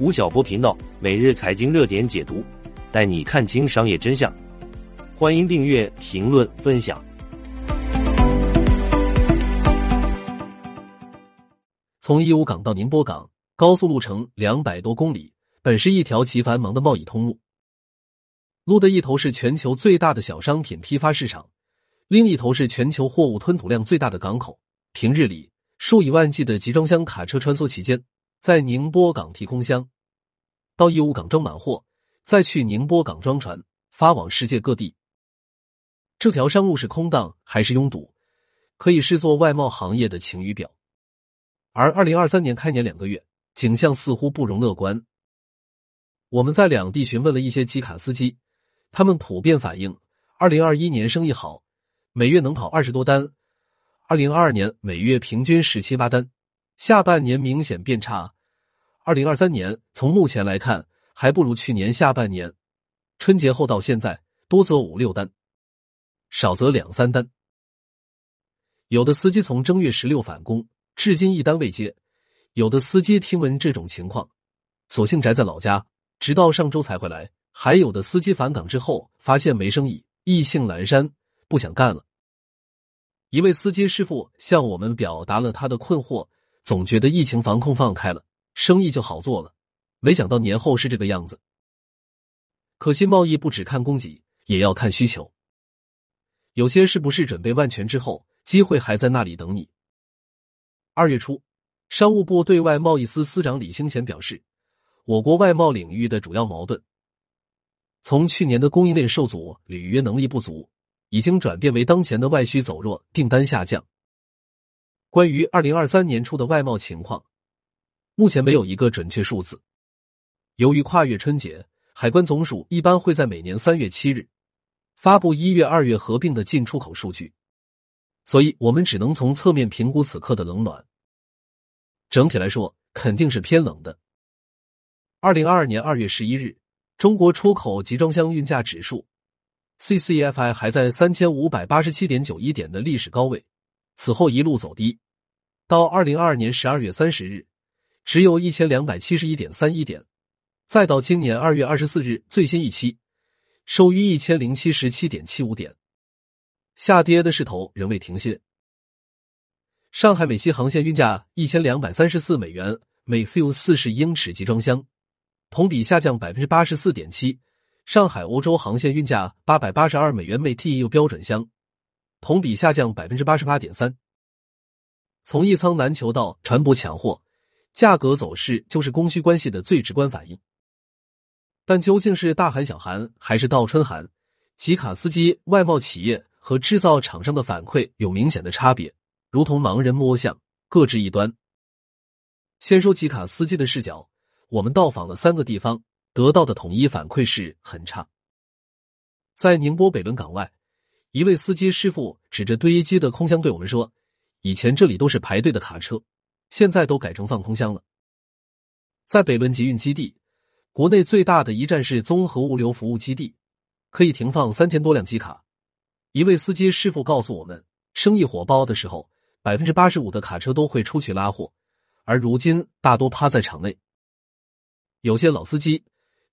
吴晓波频道每日财经热点解读，带你看清商业真相。欢迎订阅、评论、分享。从义乌港到宁波港，高速路程两百多公里，本是一条极繁忙的贸易通路。路的一头是全球最大的小商品批发市场，另一头是全球货物吞吐量最大的港口。平日里，数以万计的集装箱卡车穿梭其间。在宁波港提空箱，到义乌港装满货，再去宁波港装船，发往世界各地。这条商路是空荡还是拥堵，可以视作外贸行业的晴雨表。而二零二三年开年两个月，景象似乎不容乐观。我们在两地询问了一些机卡司机，他们普遍反映，二零二一年生意好，每月能跑二十多单；二零二二年每月平均十七八单。下半年明显变差，二零二三年从目前来看还不如去年下半年。春节后到现在，多则五六单，少则两三单。有的司机从正月十六返工，至今一单未接；有的司机听闻这种情况，索性宅在老家，直到上周才回来；还有的司机返岗之后，发现没生意，意兴阑珊，不想干了。一位司机师傅向我们表达了他的困惑。总觉得疫情防控放开了，生意就好做了，没想到年后是这个样子。可惜贸易不只看供给，也要看需求。有些是不是准备万全之后，机会还在那里等你？二月初，商务部对外贸易司司长李兴贤表示，我国外贸领域的主要矛盾，从去年的供应链受阻、履约能力不足，已经转变为当前的外需走弱、订单下降。关于二零二三年初的外贸情况，目前没有一个准确数字。由于跨越春节，海关总署一般会在每年三月七日发布一月、二月合并的进出口数据，所以我们只能从侧面评估此刻的冷暖。整体来说，肯定是偏冷的。二零二二年二月十一日，中国出口集装箱运价指数 （CCFI） 还在三千五百八十七点九一点的历史高位。此后一路走低，到二零二二年十二月三十日，只有一千两百七十一点三一点，再到今年二月二十四日最新一期，收于一千零七十七点七五点，下跌的势头仍未停歇。上海美西航线运价一千两百三十四美元每 fill 四十英尺集装箱，同比下降百分之八十四点七。上海欧洲航线运价八百八十二美元每 TEU 标准箱。同比下降百分之八十八点三。从一仓难求到船舶抢货，价格走势就是供需关系的最直观反应。但究竟是大寒小寒还是倒春寒，集卡司机、外贸企业和制造厂商的反馈有明显的差别，如同盲人摸象，各执一端。先说集卡司机的视角，我们到访了三个地方，得到的统一反馈是很差。在宁波北仑港外。一位司机师傅指着堆积的空箱对我们说：“以前这里都是排队的卡车，现在都改成放空箱了。”在北仑集运基地，国内最大的一站式综合物流服务基地，可以停放三千多辆机卡。一位司机师傅告诉我们，生意火爆的时候，百分之八十五的卡车都会出去拉货，而如今大多趴在场内。有些老司机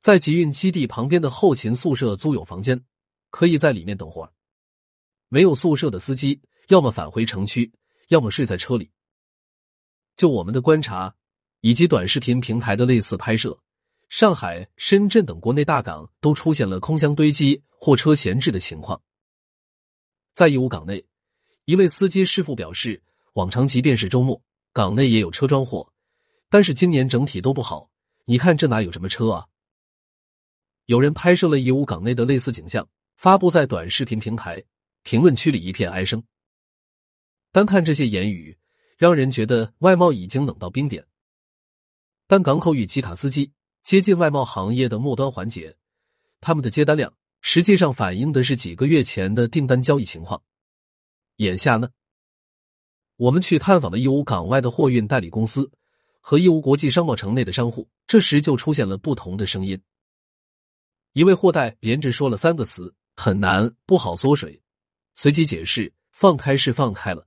在集运基地旁边的后勤宿舍租有房间，可以在里面等会儿。没有宿舍的司机，要么返回城区，要么睡在车里。就我们的观察，以及短视频平台的类似拍摄，上海、深圳等国内大港都出现了空箱堆积、货车闲置的情况。在义乌港内，一位司机师傅表示，往常即便是周末，港内也有车装货，但是今年整体都不好。你看这哪有什么车啊？有人拍摄了义乌港内的类似景象，发布在短视频平台。评论区里一片哀声。单看这些言语，让人觉得外贸已经冷到冰点。但港口与机卡司机接近外贸行业的末端环节，他们的接单量实际上反映的是几个月前的订单交易情况。眼下呢，我们去探访了义乌港外的货运代理公司和义乌国际商贸城内的商户，这时就出现了不同的声音。一位货代连着说了三个词：很难，不好缩水。随即解释，放开是放开了，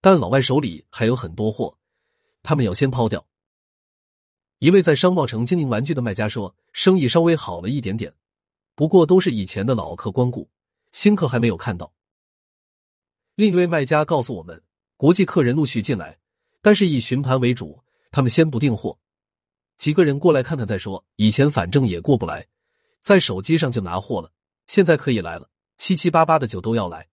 但老外手里还有很多货，他们要先抛掉。一位在商贸城经营玩具的卖家说，生意稍微好了一点点，不过都是以前的老客光顾，新客还没有看到。另一位卖家告诉我们，国际客人陆续进来，但是以询盘为主，他们先不订货，几个人过来看看再说。以前反正也过不来，在手机上就拿货了，现在可以来了，七七八八的酒都要来。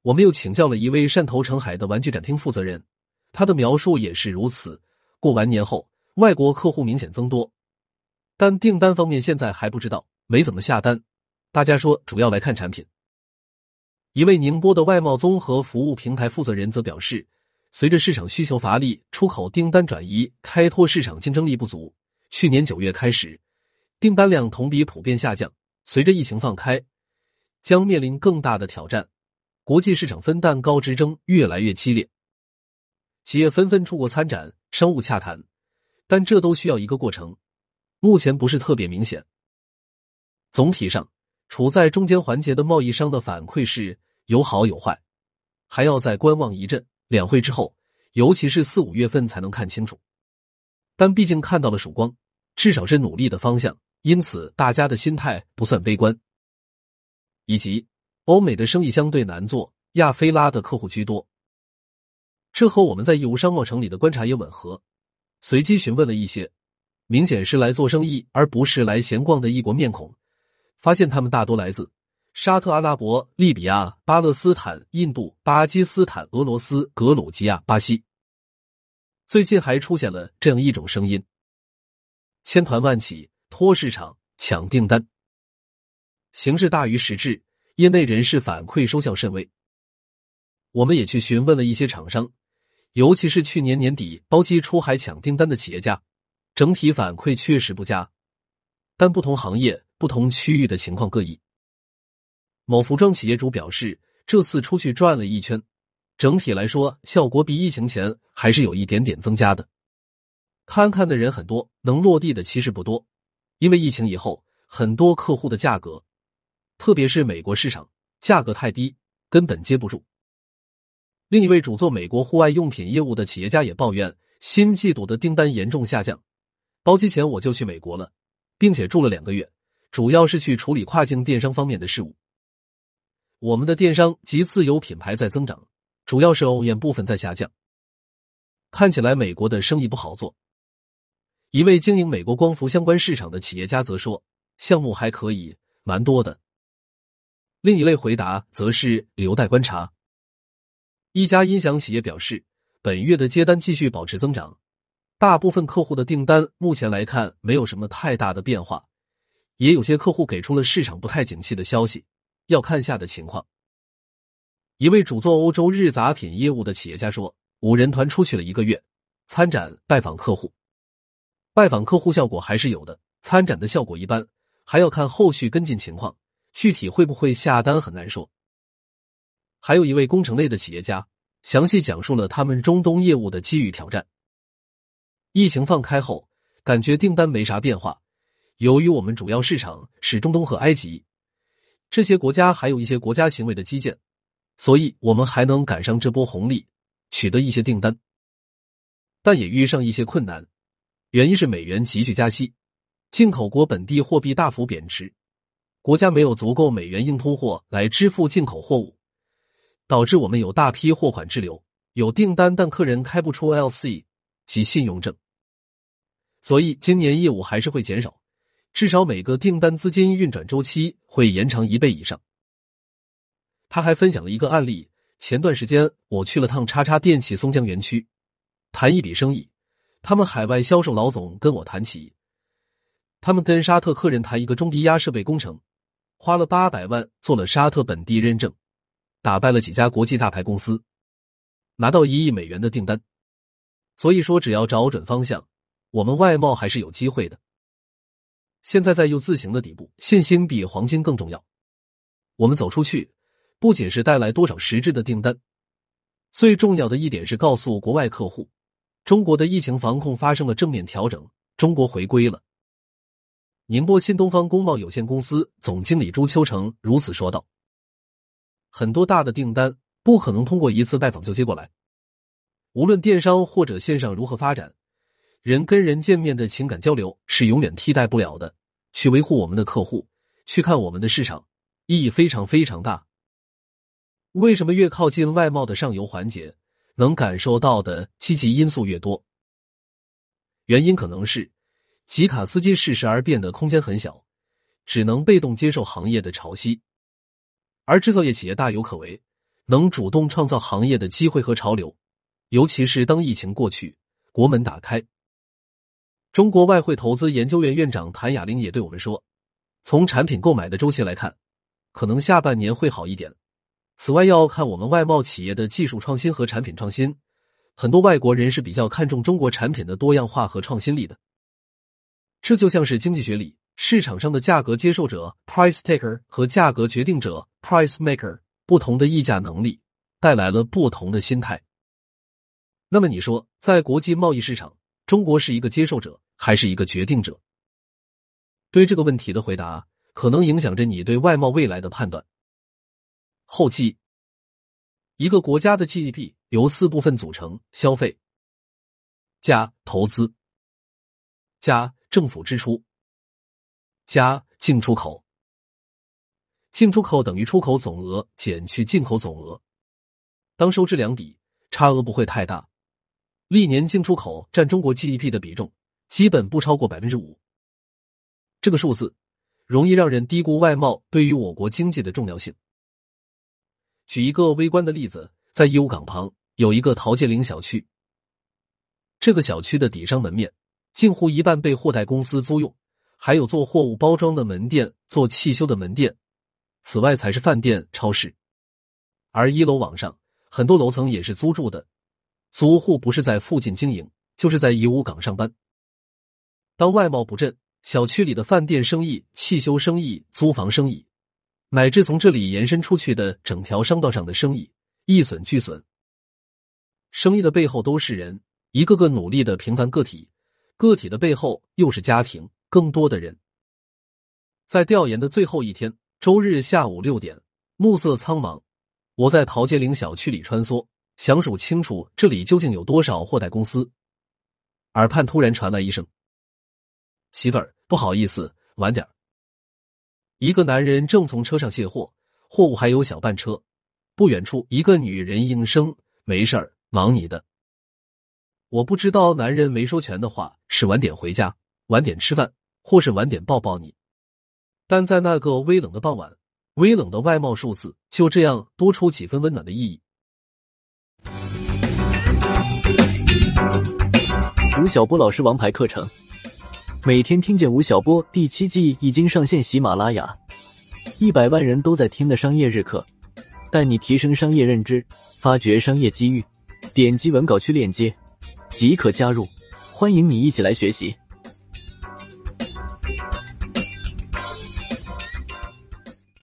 我们又请教了一位汕头澄海的玩具展厅负责人，他的描述也是如此。过完年后，外国客户明显增多，但订单方面现在还不知道，没怎么下单。大家说主要来看产品。一位宁波的外贸综合服务平台负责人则表示，随着市场需求乏力，出口订单转移，开拓市场竞争力不足。去年九月开始，订单量同比普遍下降。随着疫情放开，将面临更大的挑战。国际市场分蛋糕之争越来越激烈，企业纷纷出国参展、商务洽谈，但这都需要一个过程，目前不是特别明显。总体上。处在中间环节的贸易商的反馈是有好有坏，还要再观望一阵。两会之后，尤其是四五月份才能看清楚。但毕竟看到了曙光，至少是努力的方向，因此大家的心态不算悲观。以及欧美的生意相对难做，亚非拉的客户居多，这和我们在义乌商贸城里的观察也吻合。随机询问了一些，明显是来做生意而不是来闲逛的异国面孔。发现他们大多来自沙特阿拉伯、利比亚、巴勒斯坦、印度、巴基斯坦、俄罗斯、格鲁吉亚、巴西。最近还出现了这样一种声音：千团万起，拖市场，抢订单。形式大于实质，业内人士反馈收效甚微。我们也去询问了一些厂商，尤其是去年年底包机出海抢订单的企业家，整体反馈确实不佳。但不同行业。不同区域的情况各异。某服装企业主表示，这次出去转了一圈，整体来说效果比疫情前还是有一点点增加的。看看的人很多，能落地的其实不多，因为疫情以后，很多客户的价格，特别是美国市场价格太低，根本接不住。另一位主做美国户外用品业务的企业家也抱怨，新季度的订单严重下降。包机前我就去美国了，并且住了两个月。主要是去处理跨境电商方面的事务。我们的电商及自有品牌在增长，主要是 OEM 部分在下降。看起来美国的生意不好做。一位经营美国光伏相关市场的企业家则说，项目还可以，蛮多的。另一类回答则是留待观察。一家音响企业表示，本月的接单继续保持增长，大部分客户的订单目前来看没有什么太大的变化。也有些客户给出了市场不太景气的消息，要看下的情况。一位主做欧洲日杂品业务的企业家说：“五人团出去了一个月，参展拜访客户，拜访客户效果还是有的，参展的效果一般，还要看后续跟进情况，具体会不会下单很难说。”还有一位工程类的企业家详细讲述了他们中东业务的机遇挑战。疫情放开后，感觉订单没啥变化。由于我们主要市场是中东和埃及，这些国家还有一些国家行为的基建，所以我们还能赶上这波红利，取得一些订单。但也遇上一些困难，原因是美元急剧加息，进口国本地货币大幅贬值，国家没有足够美元硬通货来支付进口货物，导致我们有大批货款滞留，有订单但客人开不出 LC 及信用证，所以今年业务还是会减少。至少每个订单资金运转周期会延长一倍以上。他还分享了一个案例：前段时间我去了趟叉叉电器松江园区，谈一笔生意。他们海外销售老总跟我谈起，他们跟沙特客人谈一个中低压设备工程，花了八百万做了沙特本地认证，打败了几家国际大牌公司，拿到一亿美元的订单。所以说，只要找准方向，我们外贸还是有机会的。现在在 U 字形的底部，信心比黄金更重要。我们走出去，不仅是带来多少实质的订单，最重要的一点是告诉国外客户，中国的疫情防控发生了正面调整，中国回归了。宁波新东方工贸有限公司总经理朱秋成如此说道：“很多大的订单不可能通过一次拜访就接过来，无论电商或者线上如何发展。”人跟人见面的情感交流是永远替代不了的。去维护我们的客户，去看我们的市场，意义非常非常大。为什么越靠近外贸的上游环节，能感受到的积极因素越多？原因可能是吉卡斯基适时而变的空间很小，只能被动接受行业的潮汐，而制造业企业大有可为，能主动创造行业的机会和潮流。尤其是当疫情过去，国门打开。中国外汇投资研究院院长谭雅玲也对我们说：“从产品购买的周期来看，可能下半年会好一点。此外，要看我们外贸企业的技术创新和产品创新。很多外国人是比较看重中国产品的多样化和创新力的。这就像是经济学里市场上的价格接受者 （price taker） 和价格决定者 （price maker） 不同的议价能力带来了不同的心态。那么，你说在国际贸易市场？”中国是一个接受者还是一个决定者？对这个问题的回答，可能影响着你对外贸未来的判断。后期，一个国家的 GDP 由四部分组成：消费、加投资、加政府支出、加进出口。进出口等于出口总额减去进口总额，当收支两抵，差额不会太大。历年进出口占中国 GDP 的比重基本不超过百分之五，这个数字容易让人低估外贸对于我国经济的重要性。举一个微观的例子，在义乌港旁有一个陶建岭小区，这个小区的底商门面近乎一半被货代公司租用，还有做货物包装的门店、做汽修的门店，此外才是饭店、超市，而一楼往上很多楼层也是租住的。租户不是在附近经营，就是在义乌港上班。当外贸不振，小区里的饭店生意、汽修生意、租房生意，乃至从这里延伸出去的整条商道上的生意，一损俱损。生意的背后都是人，一个个努力的平凡个体，个体的背后又是家庭，更多的人。在调研的最后一天，周日下午六点，暮色苍茫，我在陶杰岭小区里穿梭。想数清楚这里究竟有多少货代公司，耳畔突然传来一声：“媳妇儿，不好意思，晚点一个男人正从车上卸货，货物还有小半车。不远处，一个女人应声：“没事儿，忙你的。”我不知道男人没说全的话是晚点回家、晚点吃饭，或是晚点抱抱你。但在那个微冷的傍晚，微冷的外貌数字就这样多出几分温暖的意义。吴晓波老师王牌课程，每天听见吴晓波第七季已经上线喜马拉雅，一百万人都在听的商业日课，带你提升商业认知，发掘商业机遇。点击文稿区链接即可加入，欢迎你一起来学习。